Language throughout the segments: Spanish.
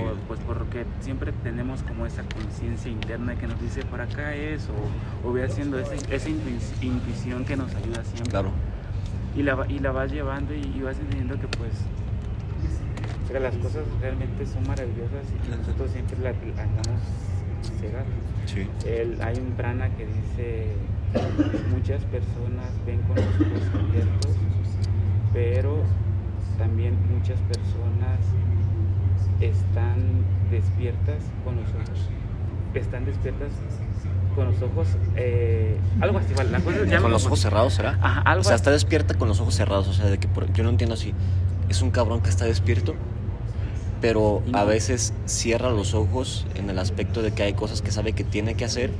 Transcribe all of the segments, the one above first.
Por- pues porque siempre tenemos como esa conciencia interna que nos dice por acá es, o, o ve haciendo esa, esa intuici- intuición que nos ayuda siempre. Claro. Y la, y la vas llevando y, y vas entendiendo que pues que las cosas realmente son maravillosas y que nosotros siempre la, la andamos cegados. Sí. El- hay un prana que dice muchas personas ven con los ojos abiertos, pero también muchas personas están despiertas con los ojos, están despiertas con los ojos, eh, algo así, vale, la cosa ya me Con lo- los ojos cerrados, ¿será? Ajá, algo O sea, está despierta con los ojos cerrados. O sea, de que por- yo no entiendo si es un cabrón que está despierto, pero a veces cierra los ojos en el aspecto de que hay cosas que sabe que tiene que hacer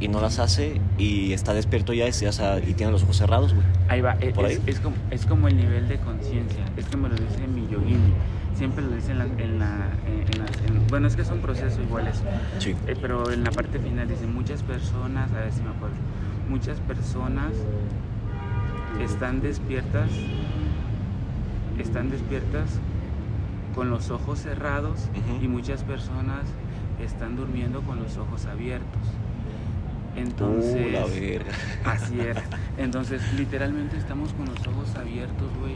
y no las hace y está despierto ya, y, o sea, y tiene los ojos cerrados, güey. Ahí va, e- ¿Por es, ahí? es como, es como el nivel de conciencia, es que me lo dice mi yogini, siempre lo dice en la, en la, en- en las- en- bueno, es que son procesos iguales, Sí. eh, pero en la parte final dice, muchas personas, a ver si me acuerdo, muchas personas están despiertas, están despiertas con los ojos cerrados y muchas personas están durmiendo con los ojos abiertos. Entonces, Uh, la verga. Así era. Entonces, literalmente estamos con los ojos abiertos, güey.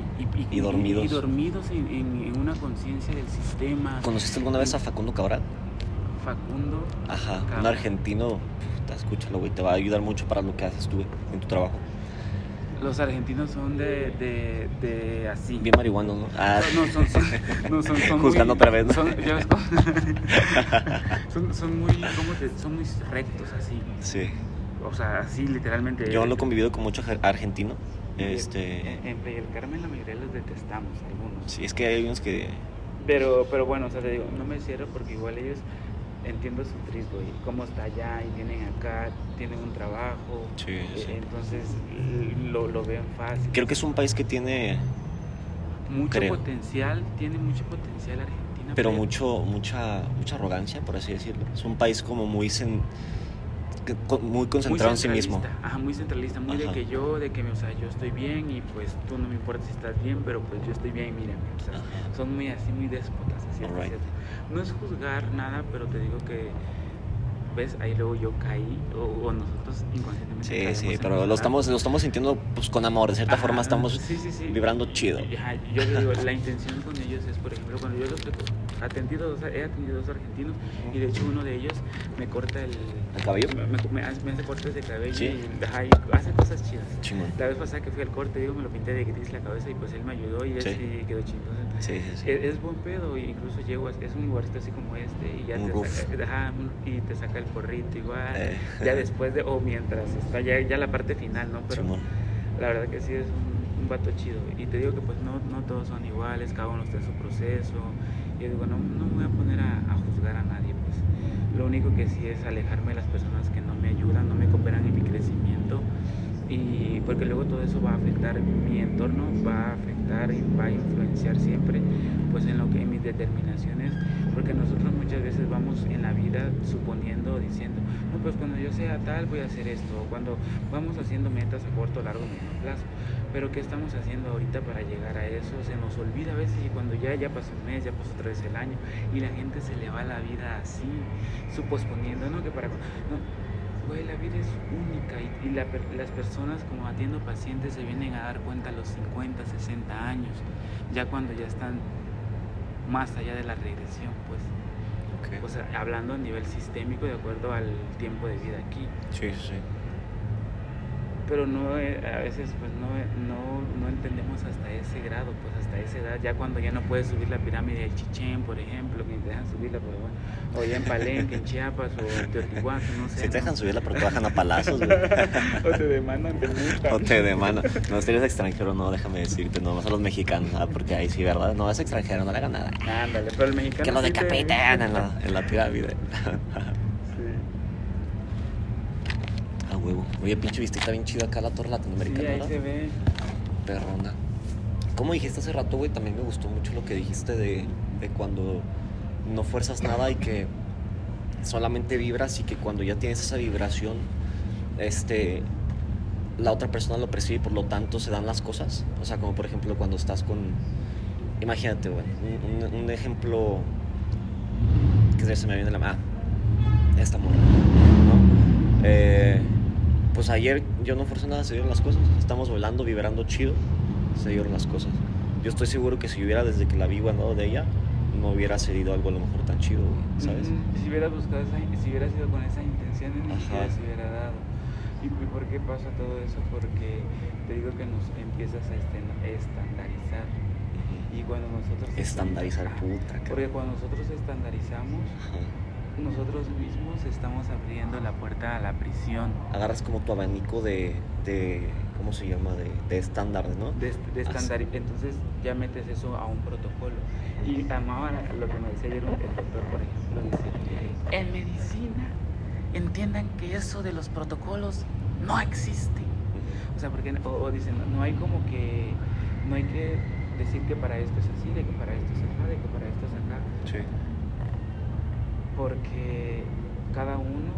Y, Y dormidos. Y, dormidos en, en- en una conciencia del sistema. ¿Conociste alguna vez a Facundo Cabral? Facundo. Ajá, un argentino. Puta, escúchalo, güey. Te va a ayudar mucho para lo que haces tú, güey, en tu trabajo. Los argentinos son de, de, de así. Bien marihuanos, ¿no? Ah, No, son, son, no, son, son Juzgando muy- otra vez, ¿no? Son, ya ves cómo- son, son muy, ¿cómo te- son muy rectos así. sí. O sea, así literalmente. Yo lo he convivido con mucho ar- argentino. Este. En, en Playa del Carmen la mayoría los detestamos, algunos. Sí, es que hay unos que. Pero, pero bueno, o sea, te digo, no me cierro porque igual ellos entiendo su trip, güey, cómo está allá y tienen acá, tienen un trabajo, Sí, eh, sí. entonces lo, lo ven fácil. Creo que es un país que tiene. mucho creo. potencial, tiene mucho potencial Argentina. Pero mucho, mucha, mucha arrogancia, por así decirlo. Es un país como muy, cen- muy concentrado en sí mismo. Ajá, muy centralista, muy Ajá. de que yo, de que o sea, yo estoy bien y pues tú no me importa si estás bien, pero pues yo estoy bien y mírame. O sea, son muy así, muy déspotas, así Alright. cierto. No es juzgar nada, pero te digo que, ¿ves? Ahí luego yo caí, o, o nosotros inconscientemente. Sí, sí, pero lo estamos, lo estamos sintiendo pues, con amor. De cierta Ajá, forma estamos sí, sí, sí. vibrando chido. Ajá, yo digo, la intención con ellos es, por ejemplo, cuando yo los atendido, dos- he atendido dos argentinos y de hecho uno de ellos me corta el, ¿El cabello? Me, me- me hace, cortes de cabello Sí. y, ajá, y hace cosas chidas. La vez pasada que fui al corte, digo, me lo pinté de gris la cabeza y pues él me ayudó y él Sí. sí quedó chingón. Sí. Es, es buen pedo, e incluso llego, a- es un lugarcito así como este y ya Un te saca, ajá, un- y te saca el porrito igual, Eh. ya después de, o mientras está ya, ya la parte final, ¿no? Pero la verdad que sí es un, un vato chido. Y te digo que pues no, no todos son iguales, cada uno está en su proceso. Yo digo, no, no me voy a poner a, a juzgar a nadie, pues. Lo único que sí es alejarme de las personas que no me ayudan, no me cooperan en mi crecimiento. Y porque luego todo eso va a afectar mi entorno, va a afectar y va a influenciar siempre pues en lo que en mis determinaciones, porque nosotros muchas veces vamos en la vida suponiendo, diciendo, no, pues cuando yo sea tal voy a hacer esto, o cuando vamos haciendo metas a corto, largo, mediano plazo, pero ¿qué estamos haciendo ahorita para llegar a eso? Se nos olvida a veces y cuando ya, ya pasó un mes, ya pasó otra vez el año y la gente se le va la vida así, suposponiendo, ¿no? Que para... No, güey, la vida es única y, y la las personas como atiendo pacientes se vienen a dar cuenta a los 50, 60 años, ya cuando ya están más allá de la regresión, pues. O sea, hablando a nivel sistémico de acuerdo al tiempo de vida aquí. Sí, sí. Pero no, eh, a veces pues no, eh, no, no entendemos hasta ese grado, pues hasta esa edad, ya cuando ya no puedes subir la pirámide del Chichén, por ejemplo, que te dejan subirla, pero bueno, o ya en Palenque, en Chiapas, o en Teotihuacán, no sé. Si te ¿no? dejan subirla porque bajan a palazos, güey. o te demandan de multa. O te demandan. No, si eres extranjero, no, déjame decirte, no, más a los mexicanos, ah, porque ahí sí, ¿verdad? No, es extranjero, no le hagan nada. Ándale, pero el mexicano. Que lo te- en la, en la pirámide. Sí. A huevo. Oye, pinche viste, está bien chido acá la torre Sí, latinoamericana, ahí ¿verdad? se ve. Perrona. Como dijiste hace rato, güey, también me gustó mucho lo que dijiste de, de cuando no fuerzas nada y que solamente vibras y que cuando ya tienes esa vibración, este, la otra persona lo percibe y por lo tanto se dan las cosas. O sea, como por ejemplo cuando estás con, imagínate, güey, un, un- un ejemplo que se me viene la... Ah, esta morra, ¿no? Eh, pues ayer yo no forzé nada, se dieron las cosas. Estamos volando, vibrando chido, se dieron las cosas. Yo estoy seguro que si hubiera desde que la vi guardado de ella, no hubiera cedido algo a lo mejor tan chido, ¿sabes? Si hubieras buscado esa, si hubieras ido con esa intención, ni siquiera se hubiera dado. ¿Y por qué pasa todo eso? Porque te digo que nos empiezas a estandarizar. Y cuando nosotros... Estandarizar, puta. Porque cuando nosotros estandarizamos, Ajá. Nosotros mismos estamos abriendo la puerta a la prisión. Agarras como tu abanico de, de ¿cómo se llama? De, de estándares, ¿no? de, de Así. estandari- entonces ya metes eso a un protocolo. Y amaba lo que me decía ayer el doctor, por ejemplo, dice, en medicina entiendan que eso de los protocolos no existe. O sea, porque, o, o dicen, no, no hay como que, no hay que decir que para esto es así, de que para esto es acá, de que para esto es acá, Sí. Porque cada uno,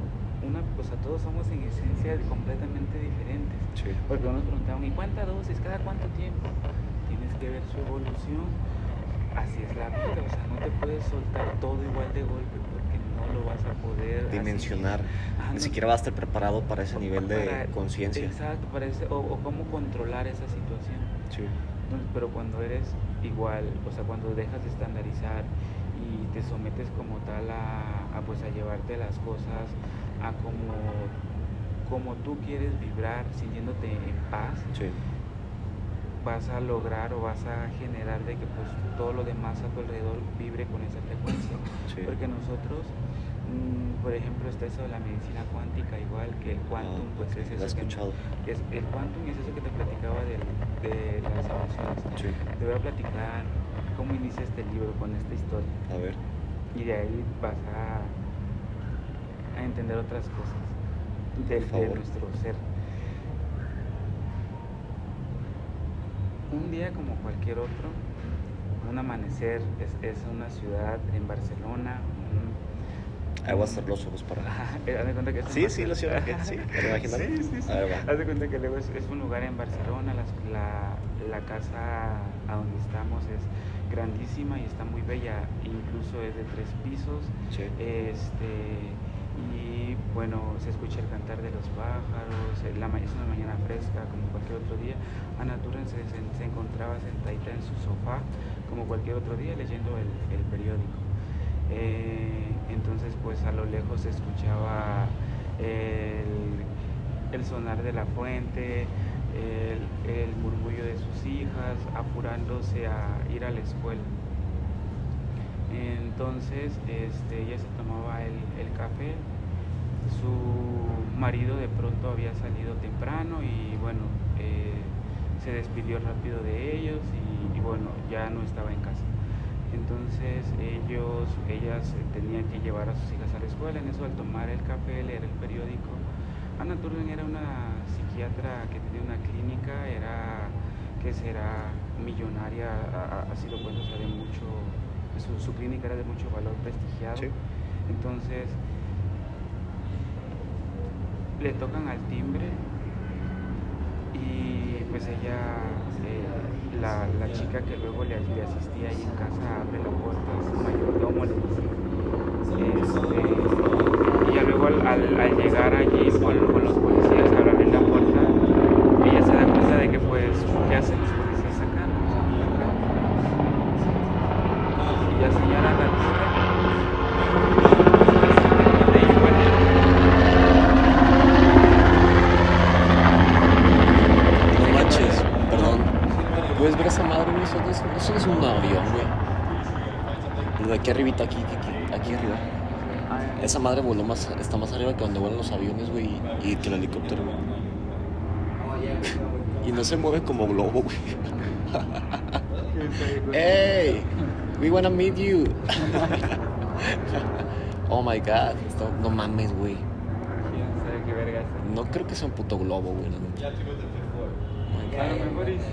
una, o sea, todos somos en esencia completamente diferentes. Sí. Porque nos preguntaban, ¿y cuánta dosis? ¿Cada cuánto tiempo? Tienes que ver su evolución. Así es la vida, o sea, no te puedes soltar todo igual de golpe porque no lo vas a poder Dimensionar. Ajá, Ni no- siquiera vas a estar preparado para ese nivel de para- conciencia. Exacto, para ese- o, o cómo controlar esa situación. Sí. Entonces, pero cuando eres igual, o sea, cuando dejas de estandarizar y te sometes como tal a, a, pues a llevarte las cosas a como, como tú quieres vibrar, sintiéndote en paz, Sí. vas a lograr o vas a generar de que pues todo lo demás a tu alrededor vibre con esa frecuencia. Sí. Porque nosotros, mm, por ejemplo, está eso de la medicina cuántica, igual que el quantum, Ah, pues ok, es eso. que- escuchado. que es, el quantum es eso que te platicaba del- de, las emociones. Sí. Te voy a platicar cómo inicia este libro con esta historia. A ver. Y de ahí vas a, a entender otras cosas del- de, nuestro ser. Un día como cualquier otro, un amanecer es, es una ciudad en Barcelona. un- Ahí voy a hacer los ojos para. Eh, haz de cuenta que es Sí, sí, Barcelona. siento. Sí. Sí, sí, sí. A ver, va. Haz de cuenta que luego es, es un lugar en Barcelona, la, la casa a donde estamos es grandísima y está muy bella, incluso es de tres pisos. Sí. Este, y bueno, se escucha el cantar de los pájaros, eh, la, es una mañana fresca como cualquier otro día. Ana Turen se, se- se encontraba sentadita en su sofá como cualquier otro día leyendo el, el periódico. Eh, entonces pues a lo lejos se escuchaba el, el sonar de la fuente, el, murmullo de sus hijas apurándose a ir a la escuela. Entonces este, ella se tomaba el, el café, su marido de pronto había salido temprano y bueno, eh, se despidió rápido de ellos y, y, bueno, ya no estaba en casa. Entonces ellos, ellas tenían que llevar a sus hijas a la escuela, en eso al tomar el café, leer el periódico. Ana Turden era una psiquiatra que tenía una clínica, era que será millonaria, ha, ha sido pues, o sea, de mucho, su, su clínica era de mucho valor prestigiado. Sí. Entonces le tocan al timbre y pues ella, eh, la, la chica que luego le, asistía ahí en casa, abre la puerta, su mayordomo le dice. Este, luego al, al- llegar allí con, con los policías a la puerta, ella se da cuenta de que pues, ¿qué hacen los policías acá? Y ya señala la igual. No manches, perdón. ¿Puedes ver esa madre, güey? Eso es, un avión, güey. Aquí arribita, aquí, aquí, aquí arriba. Esa madre voló más, está más arriba que donde vuelan los aviones, güey, y, que el helicóptero, güey. Y no se mueve como globo, güey. ¡Ey! We wanna meet you. oh my god. Esto- no mames, güey. No creo que sea un puto globo, güey. Oh my A lo mejor y sí.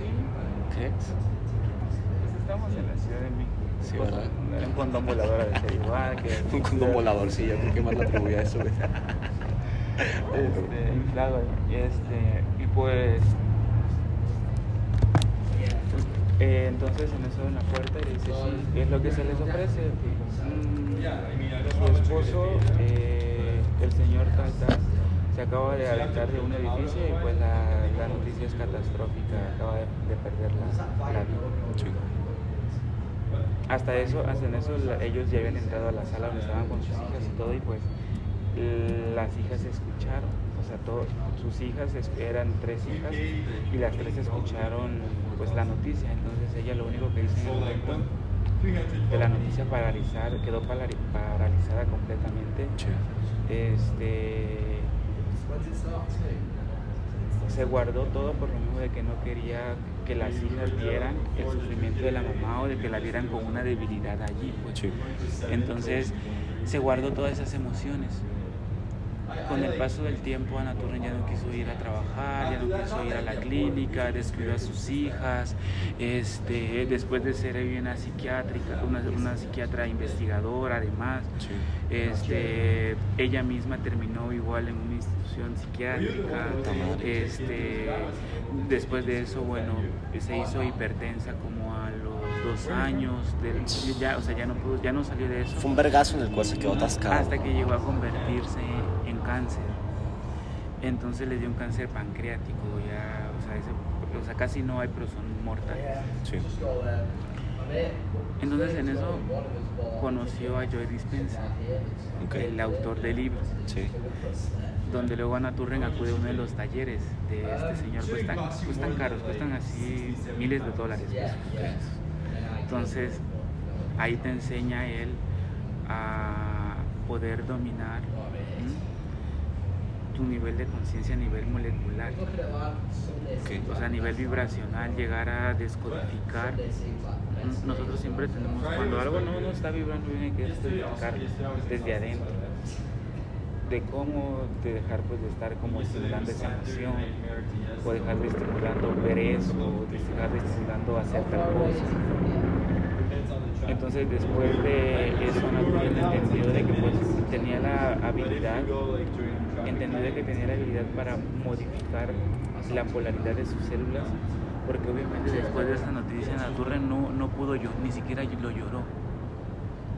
¿Crees? Pues estamos en la Ciudad de México. Sí, ¿verdad? Un condón volador de ser igual. Que Un condón volador, sí, yo creo que más le atribuye a eso. Este, inflado ahí. Este, y pues. eh, entonces en eso en la puerta y dice, sí, ¿qué es lo que se les ofrece? Mm, eso, eh, el señor Caltas se acaba de aventar de un edificio y pues la, la noticia es catastrófica, acaba de, de perder la, la vida. Hasta eso, hasta en eso ellos ya habían entrado a la sala donde estaban con sus hijas y todo y pues las hijas escucharon, o sea, todo, sus hijas eran tres hijas y las tres escucharon pues la noticia, entonces ella lo único que dice en el momento de la noticia paralizar, quedó parali- paralizada completamente, este se guardó todo por lo mismo de que no quería que las hijas vieran el sufrimiento de la mamá o de que la vieran con una debilidad allí. Pues. Sí. Entonces se guardó todas esas emociones. Con el paso del tiempo, Ana Turren ya no quiso ir a trabajar, ya no quiso ir a la clínica, descuidó a sus hijas. Este, después de ser una psiquiátrica, una, una psiquiatra investigadora, además, Sí. este, ella misma terminó igual en una institución psiquiátrica. Este, después de eso, bueno, se hizo hipertensa como a los dos años. del- ya, o sea, ya no, pudo, ya no salió de eso. Fue un vergazo en el cual se quedó atascado. Hasta que llegó a convertirse en cáncer. Entonces le dio un cáncer pancreático, ya, o sea, ese- o sea, casi no hay, pero son mortales. Sí. Entonces en eso conoció a Joy Dispenza, Ok. el autor del libro, Sí. Donde luego Ana Turren acude a uno de los talleres de este señor, cuestan, cuestan caros, cuestan así miles de dólares. pues. Entonces ahí te enseña él a poder dominar tu nivel de conciencia a nivel molecular, o sea, a nivel vibracional, llegar a descodificar. Nosotros siempre tenemos, cuando algo no, no está vibrando bien, hay que descodificar desde adentro de cómo de dejar pues de estar como estimulando esa emoción o dejar de estimulando ver eso o de dejar de estimulando hacer tal cosa. entonces después de eso Ana Turren entendió de que pues tenía la habilidad entendió de que tenía la habilidad para modificar la polaridad de sus células porque obviamente después de esa noticia Ana Turren no, no pudo yo ni siquiera lo lloró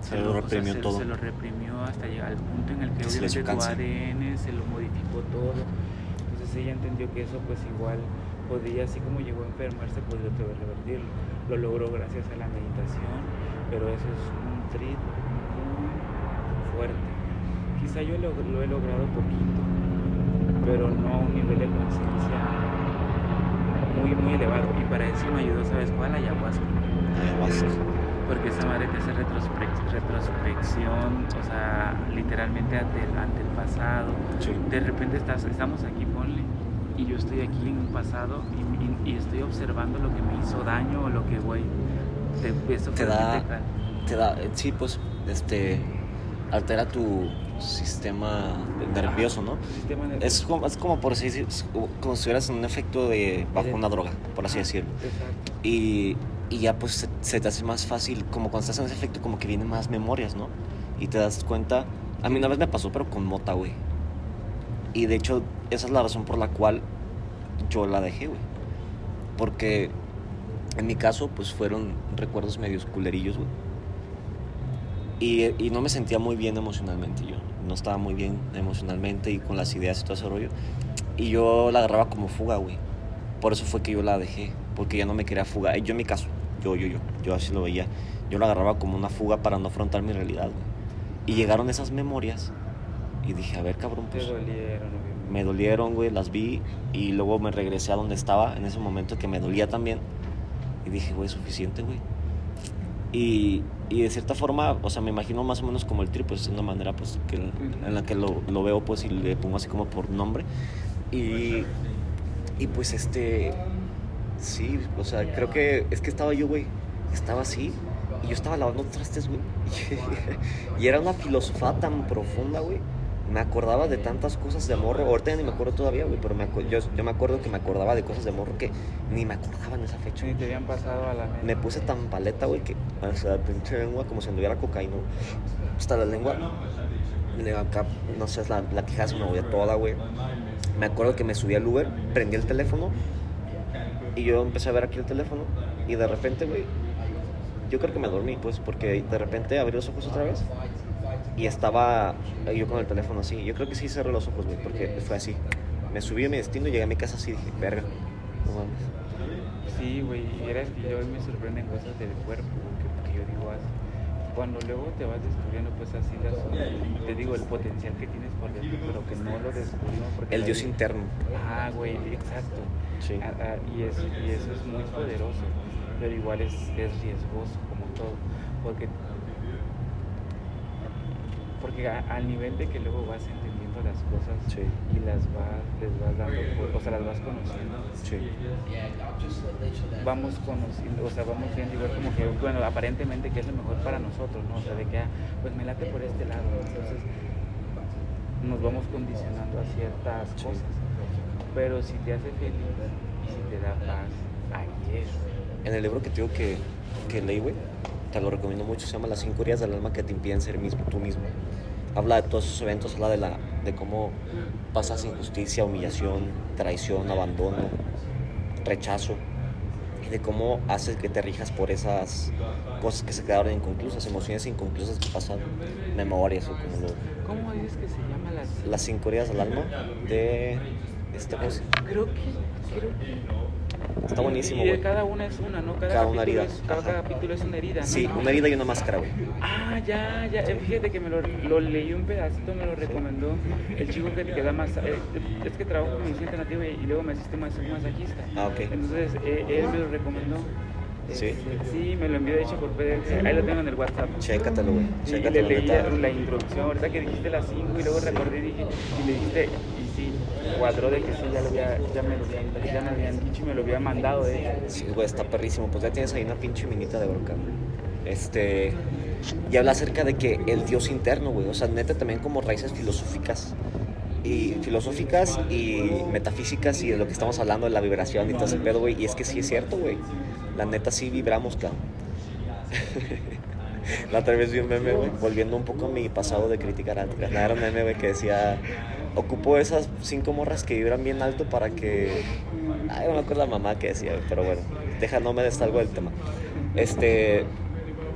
Se lo reprimió todo. se lo reprimió hasta llegar al punto en el que le obviamente dio tu cáncer. ADN se lo modificó todo. Entonces ella entendió que eso pues igual podía, así como llegó a enfermarse, podía otra vez revertirlo. Lo logró gracias a la meditación, pero eso es un trip muy fuerte. Quizá yo lo, lo he logrado poquito, pero no a un nivel de conciencia muy, muy elevado. Y para eso me ayudó, ¿sabes cuál? La ayahuasca. Ayahuasca. Porque esa madre te hace retrospec- retrospección, o sea, literalmente ante el, ante el pasado. Sí. De repente estás, estamos aquí, ponle, y yo estoy aquí en un pasado y, y- y estoy observando lo que me hizo daño o lo que, güey, te, eso Te da- te cal- Te da, eh, sí, pues, este, altera tu sistema nervioso, ¿no? sistema nervioso. Es como, es como por así decir, como si estuvieras en un efecto de bajo una droga, por así decirlo. Exacto. Y, y ya pues se, te hace más fácil, como cuando estás en ese efecto, como que vienen más memorias, ¿no? Y te das cuenta, a mí una vez me pasó, pero con mota, güey. Y de hecho, esa es la razón por la cual yo la dejé, güey. Porque en mi caso, pues fueron recuerdos medios culerillos, güey. Y, y no me sentía muy bien emocionalmente yo. No estaba muy bien emocionalmente y con las ideas y todo ese rollo. Y yo la agarraba como fuga, güey. Por eso fue que yo la dejé. Porque ya no me quería fugar. Yo en mi caso, yo, yo, yo. Yo así lo veía. Yo la agarraba como una fuga para no afrontar mi realidad, güey. Y llegaron esas memorias. Y dije, a ver, cabrón, Te pues dolieron, obviamente. me dolieron, güey, las vi y luego me regresé a donde estaba en ese momento que me dolía también. Y dije, güey, suficiente, güey. Y, y de cierta forma, o sea, me imagino más o menos como el trip, pues es una manera pues que, en la que lo, lo veo pues y le pongo así como por nombre. Y, y pues este, sí, o sea, creo que es que estaba yo, güey, estaba así y yo estaba lavando trastes, güey. y era una filosofía tan profunda, güey. Me acordaba de tantas cosas de morro. Ahorita ya ni me acuerdo todavía, güey, pero me yo, yo me acuerdo que me acordaba de cosas de morro que ni me acordaba en esa fecha. Ni te habían pasado a la mente. Me puse tan paleta, güey, que hasta la pinche lengua como si anduviera cocaína. Hasta la lengua, le- acá, no sé, la, la quijada se me movía toda, güey. Me acuerdo que me subí al Uber, prendí el teléfono y yo empecé a ver aquí el teléfono y de repente, güey, yo creo que me dormí, pues, porque de repente abrí los ojos otra vez Y estaba yo con el teléfono así. Yo creo que sí cerré los ojos, güey, porque fue así. Me subí a mi destino llegué a mi casa así dije, verga, no mames. Sí, güey, y que yo me sorprenden cosas del cuerpo, que, que yo digo, así, cuando luego te vas descubriendo, pues así las, te digo, el potencial que tienes por dentro, pero que no lo descubrimos porque... El Dios interno. Ah, güey, exacto. Sí. Ah, ah, y, eso, y eso es muy poderoso, pero igual es, es riesgoso como todo, porque porque a- al nivel de que luego vas las cosas Sí. y las vas, les vas dando, o sea, las vas conociendo, Sí. vamos conociendo, o sea, vamos viendo igual como que, bueno, aparentemente que es lo mejor para nosotros, ¿no? O sea, de que, ah, pues me late por este lado, ¿no? entonces nos vamos condicionando a ciertas Sí. cosas, pero si te hace feliz y si te da paz, ahí es. En el libro que te digo que, que leí, güey, te lo recomiendo mucho, se llama Las cinco heridas del alma que te impiden ser mismo, tú mismo. Habla de todos esos eventos, habla de, la, de cómo pasas injusticia, humillación, traición, abandono, rechazo, y de cómo haces que te rijas por esas cosas que se quedaron inconclusas, emociones inconclusas que pasaron, memorias o como lo... ¿Cómo dices que se llama las...? Las cinco heridas del alma de... Este, pues, Creo que, creo que... está buenísimo, Y güey. cada una es una, ¿no? Cada, Cada una herida. Es, cada Ajá. capítulo es una herida, ¿no? Sí, una herida y una máscara, güey. Ah, ya, ya. eh, Fíjate que me lo, lo leí un pedacito, me lo recomendó el chico que te queda más. eh, es que trabajo con medicina alternativa y, y luego me asiste más masajista. Ah, ok. Entonces eh, él me lo recomendó. Sí. Este, sí, me lo envió de hecho por PDF. Ahí lo tengo en el WhatsApp. Chécatelo, güey. Sí, y le Chécatelo, leí la introducción, ahorita que dijiste las 5 y luego recordé y dije, y le dijiste, sí, cuadró de que sí, ya, lo había, ya, me lo habían, ya me habían dicho y me lo habían mandado de hecho. Sí, güey, está perrísimo. Pues ya tienes ahí una pinche minita de bronca. Este. Y habla acerca de que el Dios interno, güey. O sea, neta también como raíces filosóficas. Y filosóficas y metafísicas y de lo que estamos hablando de la vibración y todo ese pedo, güey. Y es que sí es cierto, güey. La neta sí vibramos, cabrón. La otra vez vi un meme, güey, volviendo un poco a mi pasado de criticar a Era un meme, güey, que decía, ocupo esas cinco morras que vibran bien alto para que... Ay, no me acuerdo la mamá que decía, pero bueno, deja, no me destalgo del tema. Este,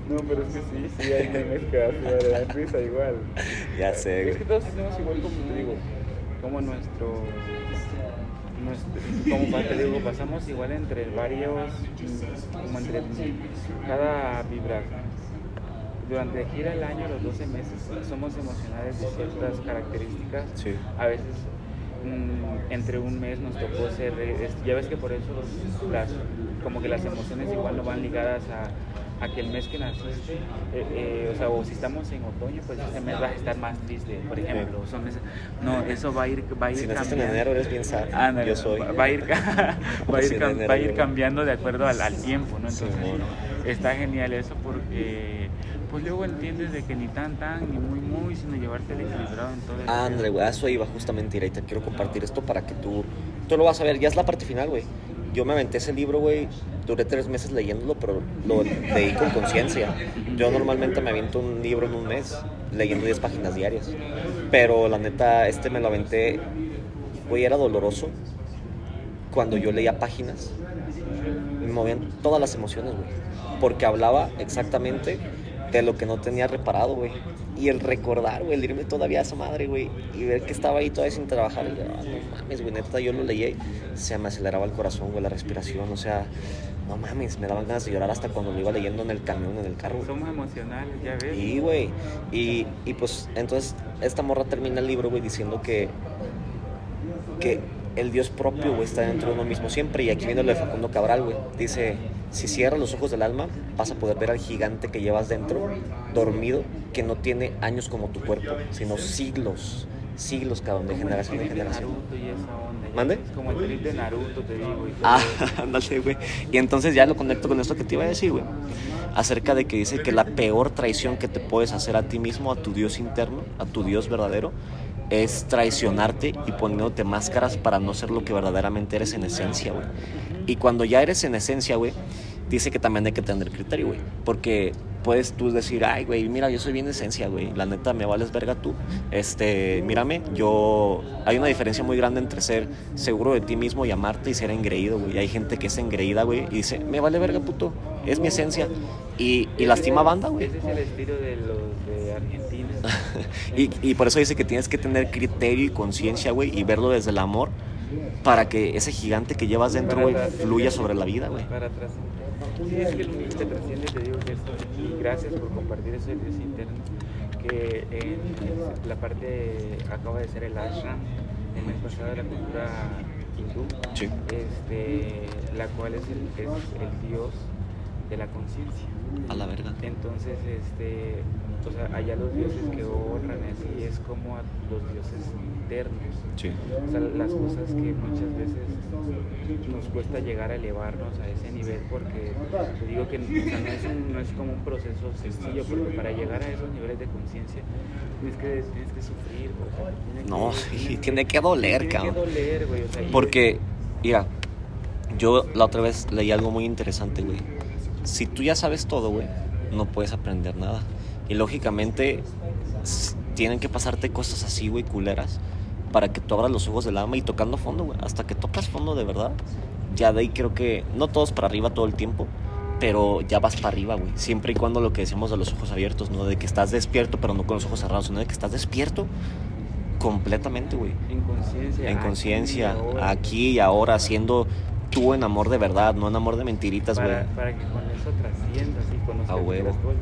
No, pero es que sí, sí, hay memes que hacen la risa igual. ya sé, Es güey. que todos tenemos igual como te digo, como nuestro, nuestro como te digo, pasamos igual entre varios, como entre cada vibra. Durante gira el año, los 12 meses, somos emocionales de ciertas características. Sí. A veces mm, entre un mes nos tocó ser, es- ya ves que por eso los- las, como que las emociones igual no van ligadas a, a que el mes que naciste, eh, eh, o sea, o si estamos en otoño, pues ese mes vas a estar más triste, por ejemplo. Son meses- no, eso va a ir, va a ir Si naciste en cambiando. enero, eres bien sad. Ándale, Yo soy. Va, va a ir, va a ir, Sí, cam- enero va a ir cambiando de acuerdo al, al tiempo, ¿no? Entonces, Simón. Está genial eso porque, pues luego entiendes de que ni tan tan, ni muy muy, sino llevarte el equilibrado en todo el André, güey, a eso iba justamente, y te quiero compartir esto para que tú, tú lo vas a ver, ya es la parte final, güey. Yo me aventé ese libro, güey, duré tres meses leyéndolo, pero lo leí con conciencia. Yo normalmente me aviento un libro en un mes, leyendo 10 páginas diarias. Pero la neta, este me lo aventé, güey, era doloroso. Cuando yo leía páginas, me movían todas las emociones, güey. Porque hablaba exactamente de lo que no tenía reparado, güey. Y el recordar, güey, el irme todavía a esa madre, güey. Y ver que estaba ahí todavía sin trabajar. Y yo, "Ah, no mames, güey, neta, yo lo leí. Se me aceleraba el corazón, güey, la respiración. O sea, no mames, me daban ganas de llorar hasta cuando lo iba leyendo en el camión, en el carro. Somos emocionales, ya ves. Y, güey, y, y pues entonces esta morra termina el libro, güey, diciendo que, que el Dios propio, güey, está dentro de uno mismo siempre. Y aquí viene lo de Facundo Cabral, güey. Dice, si cierras los ojos del alma, vas a poder ver al gigante que llevas dentro, dormido, que no tiene años como tu cuerpo, sino siglos, siglos, de generación en trip de generación. Ya ¿Mande? Como el trip de Naruto, te digo. Y todo Ah, ándale, güey. Y entonces ya lo conecto con esto que te iba a decir, güey. Acerca de que dice que la peor traición que te puedes hacer a ti mismo, a tu Dios interno, a tu Dios verdadero, es traicionarte y poniéndote máscaras para no ser lo que verdaderamente eres en esencia, güey. Y cuando ya eres en esencia, güey, dice que también hay que tener criterio, güey. Porque puedes tú decir, ay, güey, mira, yo soy bien esencia, güey. La neta, me vales verga tú. Este, mírame, yo... Hay una diferencia muy grande entre ser seguro de ti mismo y amarte y ser engreído, güey. Hay gente que es engreída, güey, y dice, me vale verga, puto. Es mi esencia. Y, y lastima banda, güey. Ese es el estilo de los. Y, y por eso dice que tienes que tener criterio y conciencia, güey, y verlo desde el amor para que ese gigante que llevas dentro, güey, fluya sobre la vida, güey. Para atrás. Sí, es que el que trasciende, te digo que esto, y gracias por compartir eso Dios interno, que en la parte, acaba de ser el ashram, el mes pasado de la cultura hindú, Sí. este, la cual es el, es el dios de la conciencia. A la verga. Entonces, este, o sea, allá los dioses que honran así es como a los dioses internos. Sí. O sea, las cosas que muchas veces nos cuesta llegar a elevarnos a ese nivel porque te digo que o sea, no, es un- no es como un proceso sencillo porque para llegar a esos niveles de conciencia tienes que, tienes que sufrir. o sea, tiene que- No, sí, tiene que doler, tiene cabrón. que doler, güey. o sea, Porque, mira, yo la otra vez leí algo muy interesante, güey. Si tú ya sabes todo, güey, no puedes aprender nada. Y lógicamente tienen que pasarte cosas así, güey, culeras, para que tú abras los ojos del alma y tocando fondo, güey. Hasta que tocas fondo de verdad. Ya de ahí creo que, no todos para arriba todo el tiempo, pero ya vas para arriba, güey. Siempre y cuando lo que decimos de los ojos abiertos, ¿no? De que estás despierto, pero no con los ojos cerrados, sino de que estás despierto completamente, güey en conciencia. en conciencia, aquí y ahora, siendo tú en amor de verdad, no en amor de mentiritas, güey. Para, para que con eso trasciendas y conozcas A huevo. con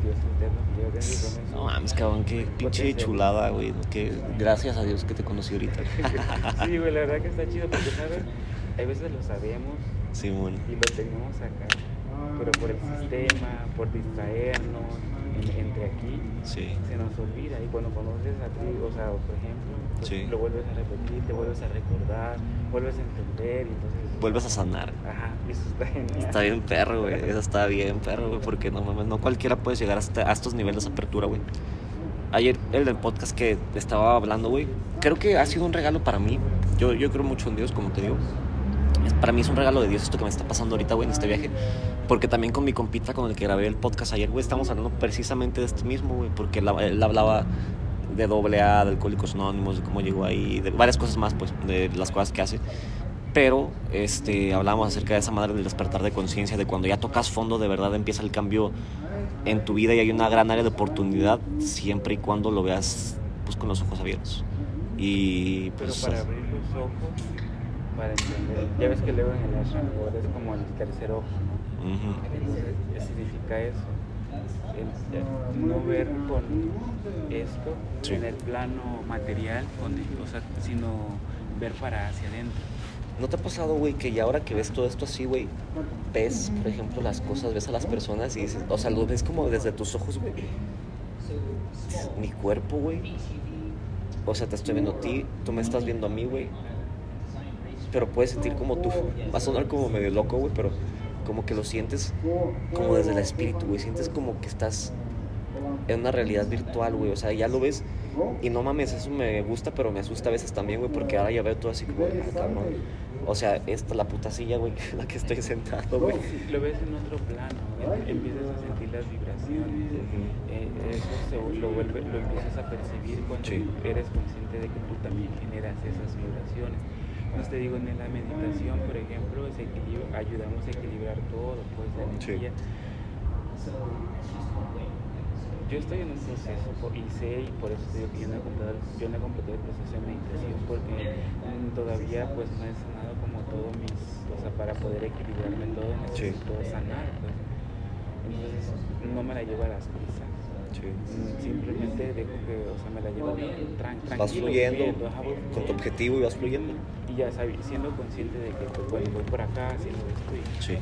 eso. No mames, cabrón, qué pinche chulada, güey. Que gracias a Dios que te conocí ahorita. sí, güey, la verdad que está chido porque, ¿sabes? Hay veces lo sabemos Sí, bueno. y lo tenemos acá, pero por el sistema, por distraernos en- entre aquí, Sí. se nos olvida. Y cuando conoces a ti, o sea, por ejemplo, pues, Sí. lo vuelves a repetir, te vuelves a recordar, vuelves a entender y entonces... Vuelves a sanar. Ajá, eso está genial. Está bien perro, güey. Eso está bien perro, güey. Porque no mames, no cualquiera puede llegar hasta a estos niveles de apertura, güey. Ayer, el del podcast que estaba hablando, güey, creo que ha sido un regalo para mí. Yo, yo creo mucho en Dios, como te digo. Para mí es un regalo de Dios esto que me está pasando ahorita, güey, en este viaje. Porque también con mi compita con el que grabé el podcast ayer, güey, estamos hablando precisamente de esto mismo, güey. Porque él, él hablaba de doble A, de Alcohólicos Anónimos, de cómo llegó ahí, de varias cosas más, pues, de las cosas que hace. Pero este, hablábamos acerca de esa madre del despertar de conciencia, de cuando ya tocas fondo, de verdad empieza el cambio en tu vida y hay una gran área de oportunidad siempre y cuando lo veas pues, con los ojos abiertos. Y Pero pues, para abrir los ojos, para entender, ya ves que luego en el ashram es como el tercer ojo, ¿no? ujú, Entonces, ¿qué significa eso? El- el no ver con esto Sí. en el plano material, con el- o sea, sino ver para hacia adentro. ¿No te ha pasado, güey, que ya ahora que ves todo esto así, güey, ves, por ejemplo, las cosas, ves a las personas y dices, o sea, lo ves como desde tus ojos, güey? Mi cuerpo, güey. O sea, te estoy viendo a ti, tú me estás viendo a mí, güey. Pero puedes sentir como tú, va a sonar como medio loco, güey, pero como que lo sientes como desde el espíritu, güey. Sientes como que estás en una realidad virtual, güey. O sea, ya lo ves y no mames, eso me gusta, pero me asusta a veces también, güey, porque ahora ya veo todo así como, ah, cabrón. O sea, esta es la puta silla, güey, en la que estoy sentado, güey. Lo ves en otro plano, em- empiezas a sentir las vibraciones, eh, eso se- lo, vuelve- lo empiezas a percibir cuando Sí. eres consciente de que tú también generas esas vibraciones. Entonces te digo, en la meditación, por ejemplo, ayudamos a equilibrar todo, pues la Sí. Yo estoy en un proceso y sé, y por eso te digo que yo no he completado, yo no he completado el proceso de meditación porque mm, todavía pues no he sanado como todo mis, o sea, para poder equilibrarme todo Sí. necesito sanar, pues. Entonces no me la llevo a las prisas. Sí. Mm, Simplemente dejo que, o sea, me la llevo tran- tranquilo. Vas fluyendo ajá, con tu objetivo y vas fluyendo. Y ya sabi- siendo consciente de que, pues bueno, voy por acá haciendo esto y Sí.